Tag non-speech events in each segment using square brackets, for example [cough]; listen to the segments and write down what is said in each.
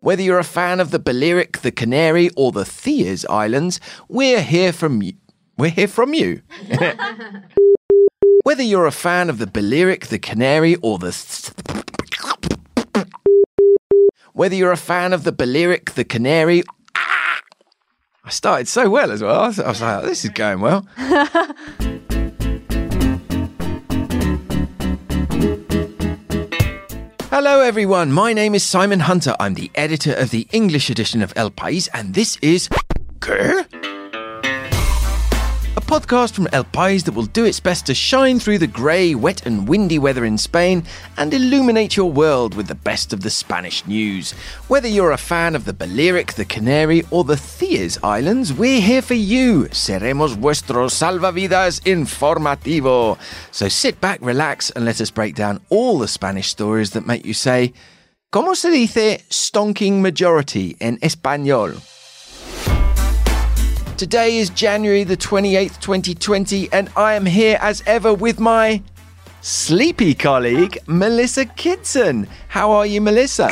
Whether you're a fan of the Balearic, the Canary, or the Cíes Islands, we're here from you. We're here from you. [laughs] Whether you're a fan of the Balearic, the Canary, or the. Whether you're a fan of the Balearic, the Canary. I started so well as well. I was like, this is going well. [laughs] Hello, everyone. My name is Simon Hunter. I'm the editor of the English edition of El País, and this is. ¿Qué? A podcast from El País that will do its best to shine through the grey, wet, and windy weather in Spain and illuminate your world with the best of the Spanish news. Whether you're a fan of the Balearic, the Canary, or the Cíes Islands, we're here for you. Seremos vuestro salvavidas informativo. So sit back, relax, and let us break down all the Spanish stories that make you say, ¿Cómo se dice stonking majority en español? Today is January the 28th, 2020, and I am here as ever with my sleepy colleague, Melissa Kitson. How are you, Melissa?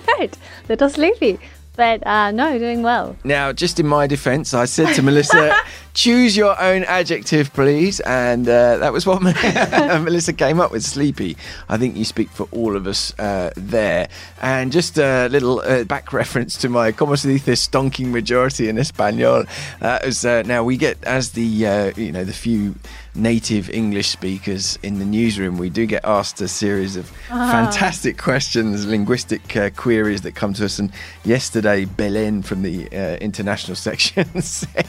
[laughs] Good. Little sleepy. But uh, no, doing well. Now, just in my defense, I said to Melissa, [laughs] choose your own adjective, please. And uh, that was what [laughs] Melissa came up with sleepy. I think you speak for all of us uh, there. And just a little uh, back [laughs] reference to my Como se dice stonking majority in Espanol. Uh, now, we get, as the, uh, you know, the few native English speakers in the newsroom, we do get asked a series of fantastic questions, linguistic uh, queries that come to us. And yesterday, Belen from the uh, international [laughs] section said,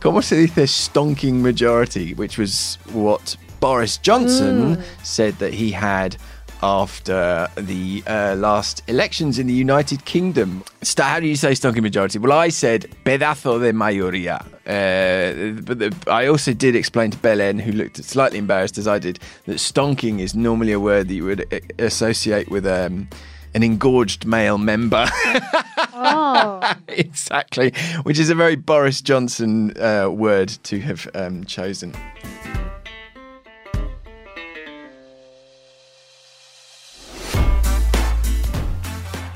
"Cómo se dice stonking majority?" which was what Boris Johnson said that he had after the uh, last elections in the United Kingdom. So how do you say stonking majority? Well, I said pedazo de mayoría. Uh, but the, I also did explain to Belen, who looked slightly embarrassed as I did, that stonking is normally a word that you would uh, associate with um, an engorged male member. [laughs] Oh, exactly, which is a very Boris Johnson uh, word to have um, chosen.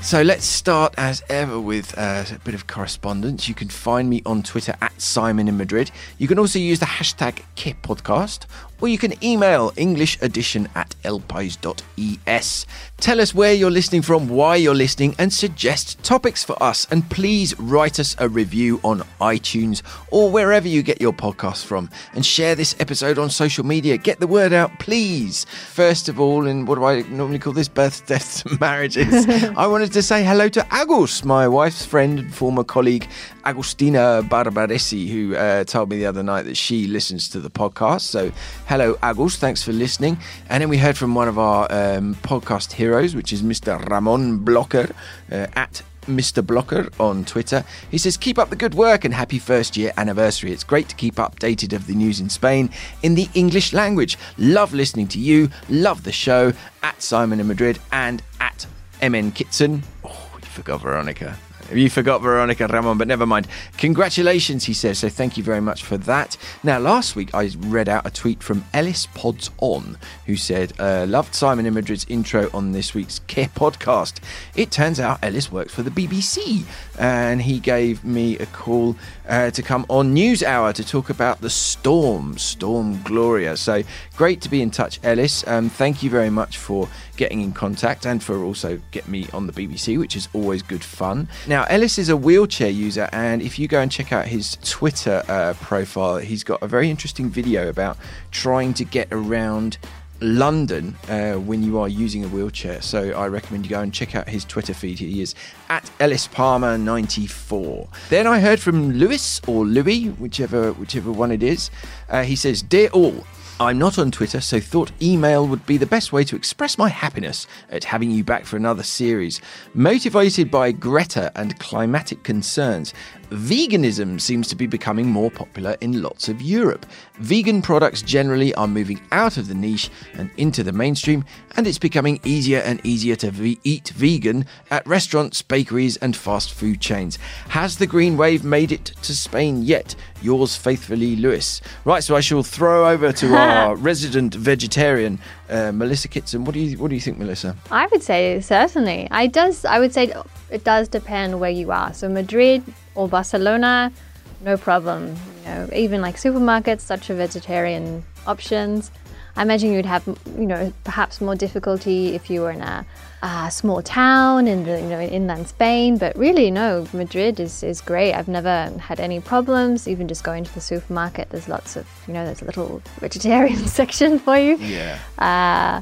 So let's start as ever with uh, a bit of correspondence. You can find me on Twitter at Simon in Madrid. You can also use the hashtag QuePodcast, or you can email English edition at elpais.es. Tell us where you're listening from, why you're listening, and suggest topics for us. And please write us a review on iTunes or wherever you get your podcasts from. And share this episode on social media. Get the word out, please. First of all, and what do I normally call this? Births, deaths, and [laughs] marriages. [laughs] I wanted to say hello to Agus, my wife's friend and former colleague, Agustina Barbaresi, who uh, told me the other night that she listens to the podcast. So, hello, Agus. Thanks for listening. And then we heard from one of our um, podcast heroes, which is Mr. Ramon Blocker uh, at Mr. Blocker on Twitter. He says, Keep up the good work and happy first year anniversary. It's great to keep updated of the news in Spain in the English language. Love listening to you. Love the show. At Simon in Madrid and at MN Kitson. Oh, you forgot Veronica. You forgot Veronica Ramon, but never mind. Congratulations, he says. So thank you very much for that. Now, last week I read out a tweet from Ellis Pods On, who said, uh, Loved Simon in Madrid's intro on this week's Care podcast. It turns out Ellis works for the BBC, and he gave me a call uh, to come on News Hour to talk about the storm, Storm Gloria. So great to be in touch, Ellis. Um, thank you very much for getting in contact and for also getting me on the BBC, which is always good fun. Now, Ellis is a wheelchair user, and if you go and check out his Twitter uh, profile, he's got a very interesting video about trying to get around. London uh, when you are using a wheelchair. So I recommend you go and check out his Twitter feed. He is at Ellis Palmer 94. Then I heard from Lewis or Louis, whichever whichever one it is. Uh, he says, "Dear all." I'm not on Twitter, so thought email would be the best way to express my happiness at having you back for another series. Motivated by Greta and climatic concerns, veganism seems to be becoming more popular in lots of Europe. Vegan products generally are moving out of the niche and into the mainstream, and it's becoming easier and easier to ve- eat vegan at restaurants, bakeries, and fast food chains. Has the green wave made it to Spain yet? Yours faithfully, Lewis. Right, so I shall throw over to [laughs] our resident vegetarian, uh, Melissa Kitson. What do you What do you think, Melissa? I would say certainly. I does. I would say it does depend where you are. So Madrid or Barcelona, no problem. You know, even like supermarkets, such a vegetarian options. I imagine you'd have, you know, perhaps more difficulty if you were in a, a small town in the, you know, in inland Spain. But really, no, Madrid is, is great. I've never had any problems. Even just going to the supermarket, there's lots of, you know, there's a little [laughs] vegetarian [laughs] section for you. Yeah. Uh,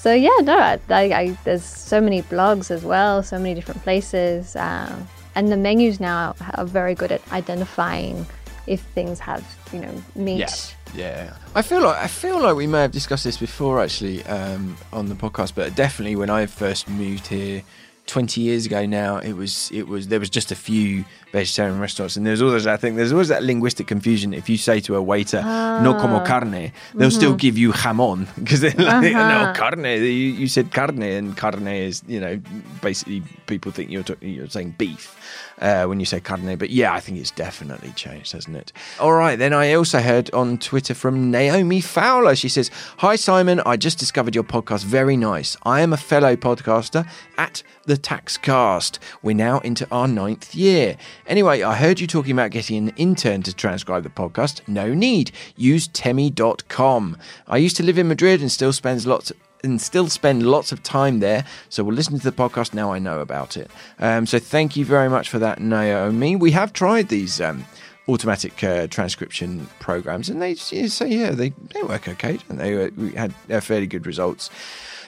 so yeah, no, I, I, there's so many blogs as well, so many different places, uh, and the menus now are very good at identifying if things have, you know, meat. Yeah. Yeah, I feel like I feel like we may have discussed this before actually um, on the podcast, but definitely when I first moved here 20 years ago now, it was it was there was just a few vegetarian restaurants, and there's always I think there's always that linguistic confusion. If you say to a waiter "no como Ah. carne," they'll Mm-hmm. still give you jamon because they're like Uh-huh. no carne. You, you said carne, and carne is you know basically people think you're talking, you're saying beef uh, when you say carne. But yeah, I think it's definitely changed, hasn't it? All right, then I also heard on Twitter from Naomi Fowler. She says, "Hi Simon, I just discovered your podcast. Very nice. I am a fellow podcaster at the Taxcast. We're now into our ninth year. Anyway, I heard you talking about getting an intern to transcribe the podcast. No need. Use temi.com. I used to live in Madrid and still spends lots and still spend lots of time there. So we'll listen to the podcast now I know about it. Um, so thank you very much for that, Naomi. We have tried these um, automatic uh, transcription programs, and they say yeah they they work okay, don't they? Uh, We had uh, fairly good results.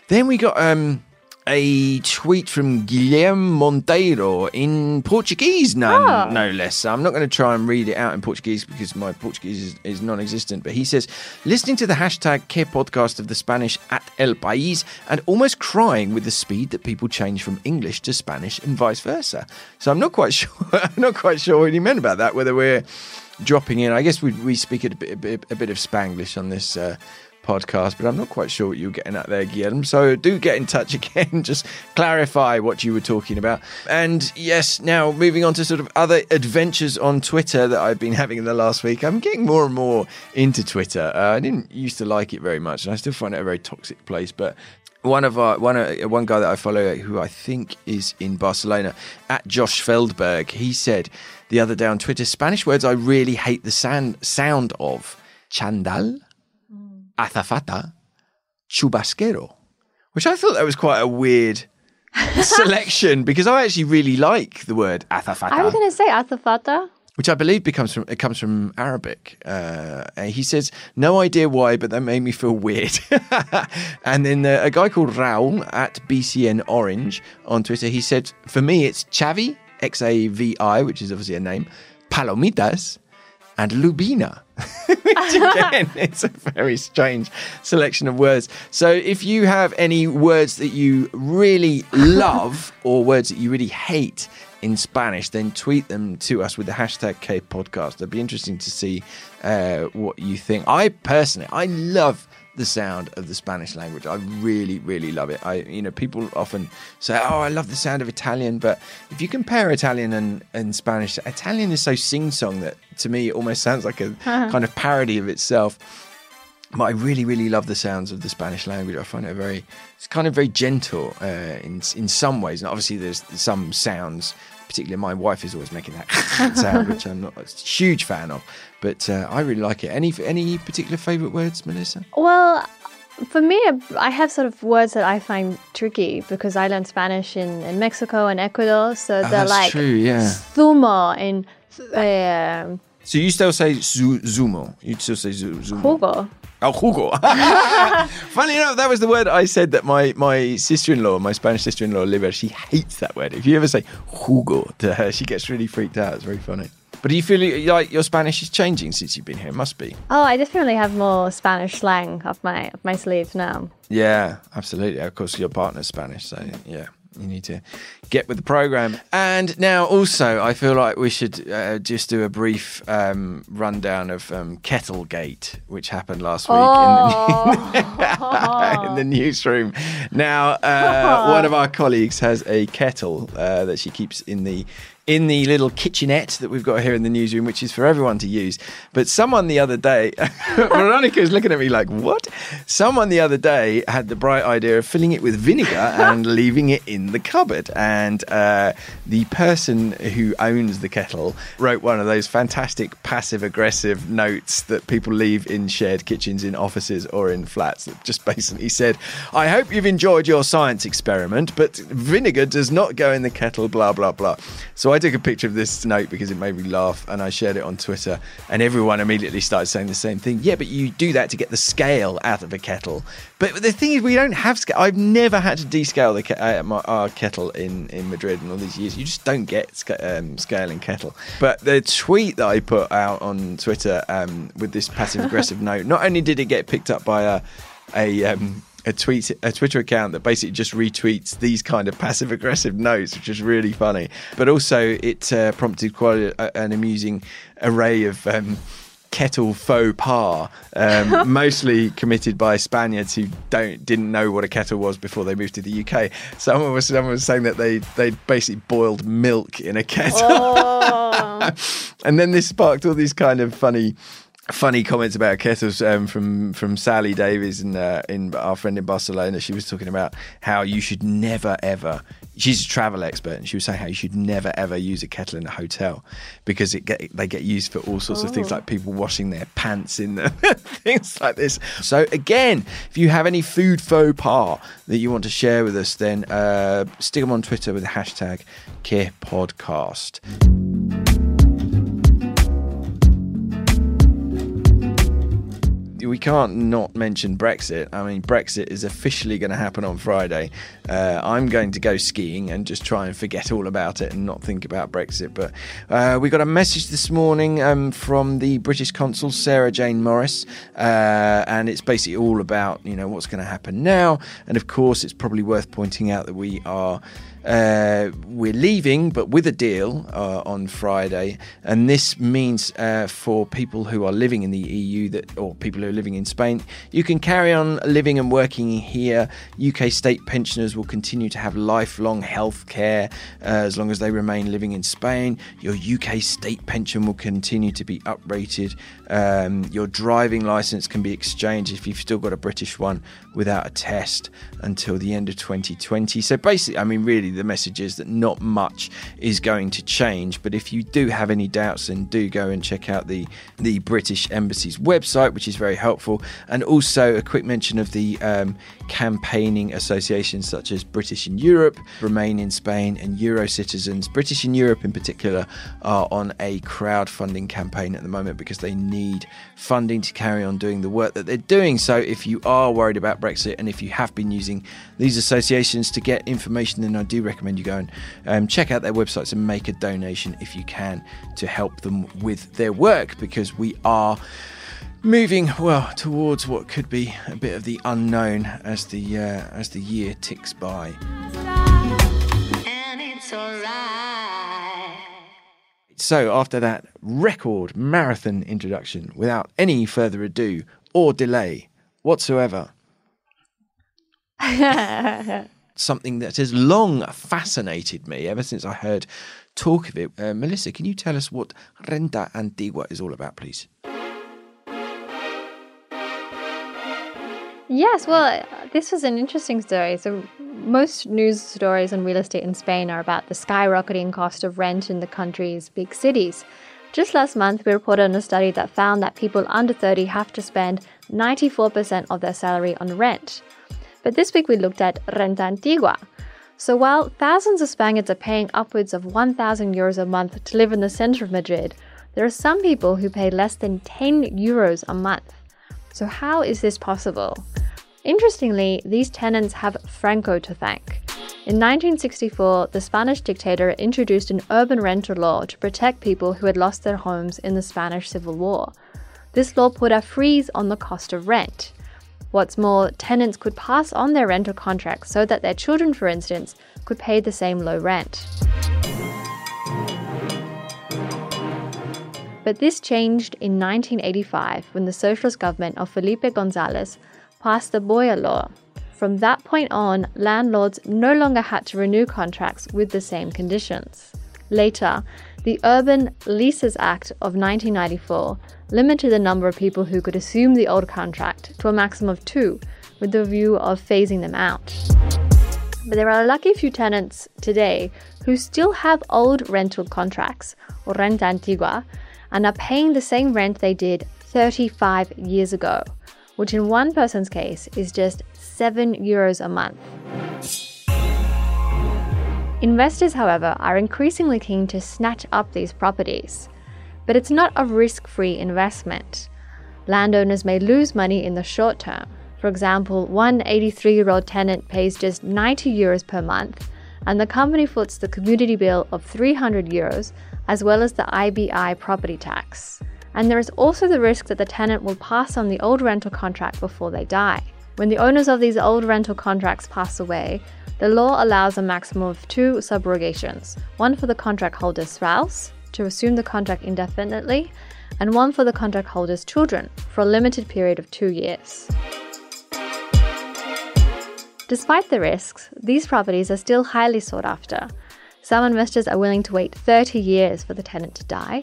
Then we got. Um, a tweet from Guilherme Monteiro in Portuguese, no, Oh. no less. So I'm not going to try and read it out in Portuguese because my Portuguese is, is non existent. But he says, listening to the hashtag Que podcast of the Spanish at El País and almost crying with the speed that people change from English to Spanish and vice versa. So I'm not quite [laughs] sure. I'm not quite sure what he meant about that. Whether we're dropping in, I guess we we speak a bit a bit, a bit of Spanglish on this. Uh, podcast, but I'm not quite sure what you were getting at there, Guillermo. So do get in touch [laughs] again, just clarify what you were talking about. And yes, now moving on to sort of other adventures on Twitter that I've been having in the last week. I'm getting more and more into Twitter. Uh, I didn't used to like it very much, and I still find it a very toxic place, but one of our one uh, one guy that I follow who I think is in Barcelona at Josh Feldberg he said the other day on Twitter Spanish words I really hate the sound sound of chandal azafata chubasquero which I thought that was quite a weird [laughs] selection because I actually really like the word azafata I was going to say azafata. which I believe becomes from it comes from Arabic. Uh, and he says, "No idea why, but that made me feel weird." [laughs] and then uh, a guy called Raul at BCN Orange on Twitter, he said, "For me, it's Xavi X A V I, which is obviously a name, Palomitas, and Lubina." [laughs] which again, [laughs] it's a very strange selection of words. So, if you have any words that you really love [laughs] or words that you really hate in Spanish, then tweet them to us with the hashtag Que Podcast. It'd be interesting to see uh, what you think. I personally, I love the sound of the Spanish language. I really, really love it. I, you know, people often say, "Oh, I love the sound of Italian," but if you compare Italian and, and Spanish, Italian is so sing-song that to me it almost sounds like a [laughs] kind of parody of itself. But I really, really love the sounds of the Spanish language. I find it very, it's kind of very gentle uh, in in some ways. And obviously, there's some sounds. Particularly, my wife is always making that [laughs] sound, which I'm not a huge fan of. But uh, I really like it. Any any particular favourite words, Melissa? Well, for me, I have sort of words that I find tricky because I learned Spanish in, in Mexico and Ecuador. So Oh, they're like true, yeah. zumo and uh, So you still say zu- zumo? You still say zu- zumo? jugo. Oh, jugo. [laughs] Funny enough, that was the word I said that my, my sister-in-law, my Spanish sister-in-law, Olivia, she hates that word. If you ever say jugo to her, she gets really freaked out. It's very funny. But do you feel like your Spanish is changing since you've been here? It must be. Oh, I definitely have more Spanish slang up my up my sleeves now. Yeah, absolutely. Of course, your partner's Spanish, so yeah, you need to get with the program. And now, also, I feel like we should uh, just do a brief um, rundown of um, Kettlegate, which happened last week in, the, [laughs] in the newsroom. Now, uh, [laughs] one of our colleagues has a kettle uh, that she keeps in the in the little kitchenette that we've got here in the newsroom, which is for everyone to use. But someone the other day, [laughs] Veronica is looking at me like, what? Someone the other day had the bright idea of filling it with vinegar and leaving it in the cupboard. And uh, the person who owns the kettle wrote one of those fantastic passive aggressive notes that people leave in shared kitchens in offices or in flats that just [laughs] basically said, I hope you've enjoyed your science experiment, but vinegar does not go in the kettle, blah, blah, blah. So I took a picture of this note because it made me laugh and I shared it on Twitter, and everyone immediately started saying the same thing. Yeah, but you do that to get the scale out of a kettle. But the thing is, we don't have scale. I've never had to descale the ke- uh, my, our kettle in, in Madrid and all these years. You just don't get um, scale in kettle. But the tweet that I put out on Twitter um, with this passive aggressive [laughs] note, not only did it get picked up by a a um, a tweet a Twitter account that basically just retweets these kind of passive aggressive notes, which is really funny. But also it uh, prompted quite a, an amusing array of. Kettle faux pas, um, [laughs] mostly committed by Spaniards who don't didn't know what a kettle was before they moved to the UK. Someone was someone was saying that they they basically boiled milk in a kettle, Oh. [laughs] and then this sparked all these kind of funny funny comments about kettles um, from from Sally Davies and uh, in our friend in Barcelona. She was talking about how you should never ever. She's a travel expert, and she was saying how you should never ever use a kettle in a hotel because it get they get used for all sorts of things Oh. like people washing their pants in them, [laughs] things like this. So again, if you have any food faux pas that you want to share with us, then uh, stick them on Twitter with the hashtag CarePodcast. We can't not mention Brexit. I mean, Brexit is officially going to happen on Friday. Uh, I'm going to go skiing and just try and forget all about it and not think about Brexit. But uh, we got a message this morning um, from the British consul, Sarah Jane Morris, uh, and it's basically all about you know what's going to happen now. And of course, it's probably worth pointing out that we are. Uh, we're leaving, but with a deal uh, on Friday, and this means uh, for people who are living in the EU that, or people who are living in Spain, you can carry on living and working here. UK state pensioners will continue to have lifelong health care uh, as long as they remain living in Spain. Your UK state pension will continue to be uprated. Um, your driving license can be exchanged if you've still got a British one without a test until the end of 2020. So basically, I mean, really, the message is that not much is going to change. But if you do have any doubts, then do go and check out the the British Embassy's website, which is very helpful. And also a quick mention of the um, campaigning associations such as British in Europe, Remain in Spain, and Euro Citizens. British in Europe, in particular, are on a crowdfunding campaign at the moment because they need funding to carry on doing the work that they're doing. So if you are worried about Brexit and if you have been using these associations to get information, then I do recommend you go and um, check out their websites and make a donation if you can to help them with their work because we are moving well towards what could be a bit of the unknown as the uh, as the year ticks by. and it's alright. So after that record marathon introduction, without any further ado or delay whatsoever, [laughs] something that has long fascinated me ever since I heard talk of it. Uh, Melissa, can you tell us what Renta Antigua is all about, please? Yes, well, this was an interesting story. So, most news stories on real estate in Spain are about the skyrocketing cost of rent in the country's big cities. Just last month, we reported on a study that found that people under 30 have to spend 94% of their salary on rent. But this week, we looked at Renta Antigua. So, while thousands of Spaniards are paying upwards of 1,000 euros a month to live in the center of Madrid, there are some people who pay less than 10 euros a month. So, how is this possible? Interestingly, these tenants have Franco to thank. In 1964, the Spanish dictator introduced an urban rental law to protect people who had lost their homes in the Spanish Civil War. This law put a freeze on the cost of rent. What's more, tenants could pass on their rental contracts so that their children, for instance, could pay the same low rent. But this changed in 1985 when the socialist government of Felipe Gonzalez passed the Boyer Law. From that point on, landlords no longer had to renew contracts with the same conditions. Later, the Urban Leases Act of 1994 limited the number of people who could assume the old contract to a maximum of two, with the view of phasing them out. But there are a lucky few tenants today who still have old rental contracts, or renta antigua, and are paying the same rent they did 35 years ago, which in one person's case is just 7 euros a month. Investors, however, are increasingly keen to snatch up these properties. But it's not a risk free investment. Landowners may lose money in the short term. For example, one 83 year old tenant pays just 90 euros per month, and the company foots the community bill of 300 euros as well as the IBI property tax. And there is also the risk that the tenant will pass on the old rental contract before they die. When the owners of these old rental contracts pass away, the law allows a maximum of two subrogations one for the contract holder's spouse to assume the contract indefinitely, and one for the contract holder's children for a limited period of two years. Despite the risks, these properties are still highly sought after. Some investors are willing to wait 30 years for the tenant to die,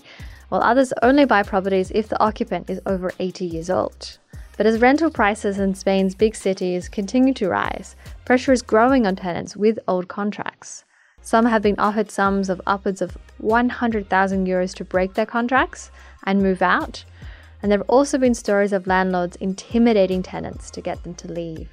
while others only buy properties if the occupant is over 80 years old. But as rental prices in Spain's big cities continue to rise, pressure is growing on tenants with old contracts. Some have been offered sums of upwards of 100,000 euros to break their contracts and move out. And there have also been stories of landlords intimidating tenants to get them to leave.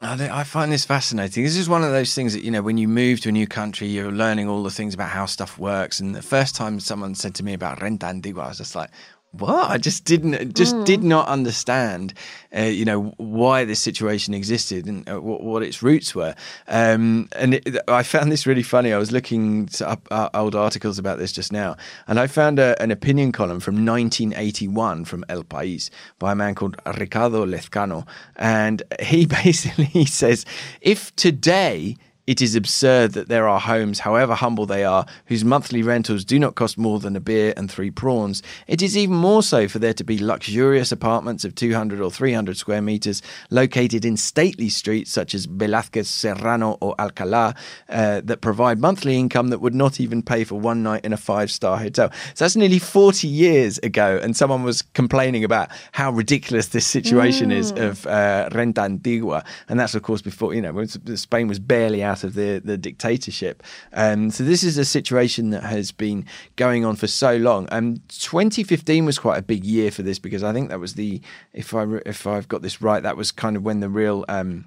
I find this fascinating. This is one of those things that, you know, when you move to a new country, you're learning all the things about how stuff works. And the first time someone said to me about renta antigua, I was just like, what? I just didn't, just mm. did not understand, uh, you know, why this situation existed and uh, what, what, its roots were. Um, and it, I found this really funny. I was looking up uh, old articles about this just now, and I found a, an opinion column from 1981 from El País by a man called Ricardo Lezcano, and he [laughs] basically says, if today it is absurd that there are homes, however humble they are, whose monthly rentals do not cost more than a beer and three prawns. It is even more so for there to be luxurious apartments of 200 or 300 square meters located in stately streets such as Velázquez, Serrano, or Alcalá uh, that provide monthly income that would not even pay for one night in a five star hotel. So that's nearly 40 years ago, and someone was complaining about how ridiculous this situation mm. is of uh, renta antigua. And that's, of course, before, you know, Spain was barely out out of the, the dictatorship. Um, so this is a situation that has been going on for so long. Um, 2015 was quite a big year for this because I think that was the, if I if I've got this right, that was kind of when the real um,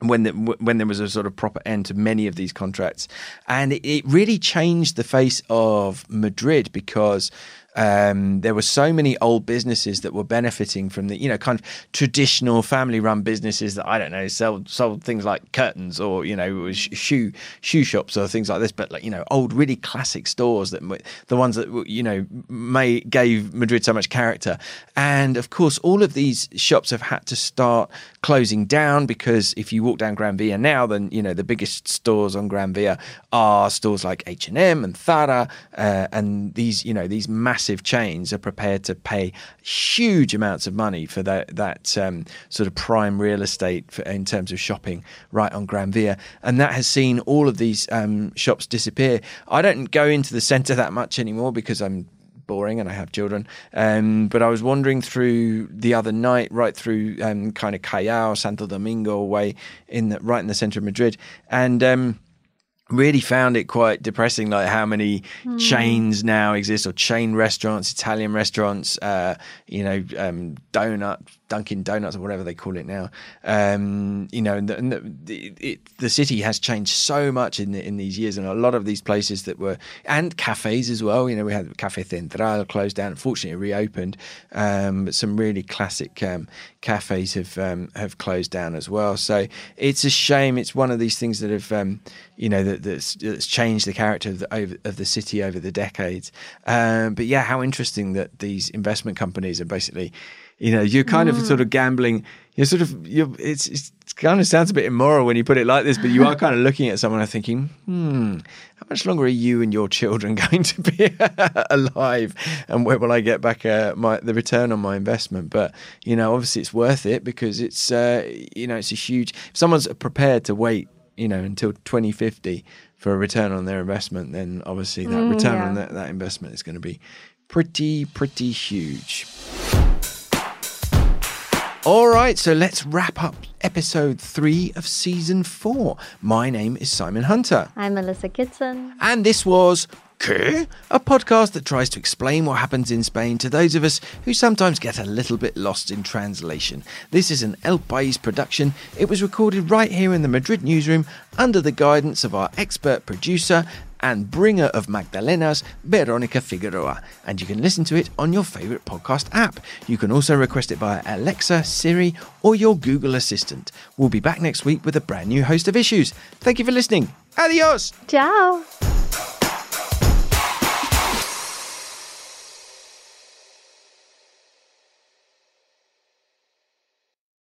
when the, when there was a sort of proper end to many of these contracts, and it, it really changed the face of Madrid because um, there were so many old businesses that were benefiting from the, you know, kind of traditional family-run businesses that I don't know sell sold things like curtains or you know shoe shoe shops or things like this, but like you know old really classic stores that the ones that you know may gave Madrid so much character, and of course all of these shops have had to start closing down because if you walk down Gran Via now, then you know the biggest stores on Gran Via are stores like H and M and Zara, uh, and these you know these massive massive chains are prepared to pay huge amounts of money for that that um, sort of prime real estate for, in terms of shopping right on Gran Via, and that has seen all of these um, shops disappear. I don't go into the centre that much anymore because I'm boring and I have children. Um, but I was wandering through the other night, right through um, kind of Callao, Santo Domingo way in the, right in the center of Madrid, and um, really found it quite depressing like how many mm. chains now exist or chain restaurants italian restaurants uh, you know um, donut dunkin donuts or whatever they call it now. Um, you know and the, and the, it, the, city has changed so much in the, in these years and a lot of these places that were and cafes as well. You know we had cafe central closed down. Unfortunately reopened. Um, but some really classic um, cafes have um, have closed down as well. So it's a shame. It's one of these things that have um, you know that, that's, that's, changed the character of the, of the city over the decades. Um, but yeah, how interesting that these investment companies are basically, you know, you're kind mm. of sort of gambling. You're sort of you're it's, it's it kind of sounds a bit immoral when you put it like this, but you are [laughs] kind of looking at someone and thinking, hmm, how much longer are you and your children [laughs] going to be [laughs] alive, and where will I get back uh, my the return on my investment? But you know, obviously, it's worth it because it's uh, you know it's a huge. If someone's prepared to wait you know, until 2050 for a return on their investment, then obviously that return on that, that investment is going to be pretty, pretty huge. All right, so let's wrap up episode three of season four. My name is Simon Hunter. I'm Melissa Kitson. And this was ¿Qué? A podcast that tries to explain what happens in Spain to those of us who sometimes get a little bit lost in translation. This is an El País production. It was recorded right here in the Madrid newsroom under the guidance of our expert producer and bringer of Magdalenas, Veronica Figueroa. And you can listen to it on your favourite podcast app. You can also request it via Alexa, Siri, or your Google Assistant. We'll be back next week with a brand new host of issues. Thank you for listening. Adios! Ciao.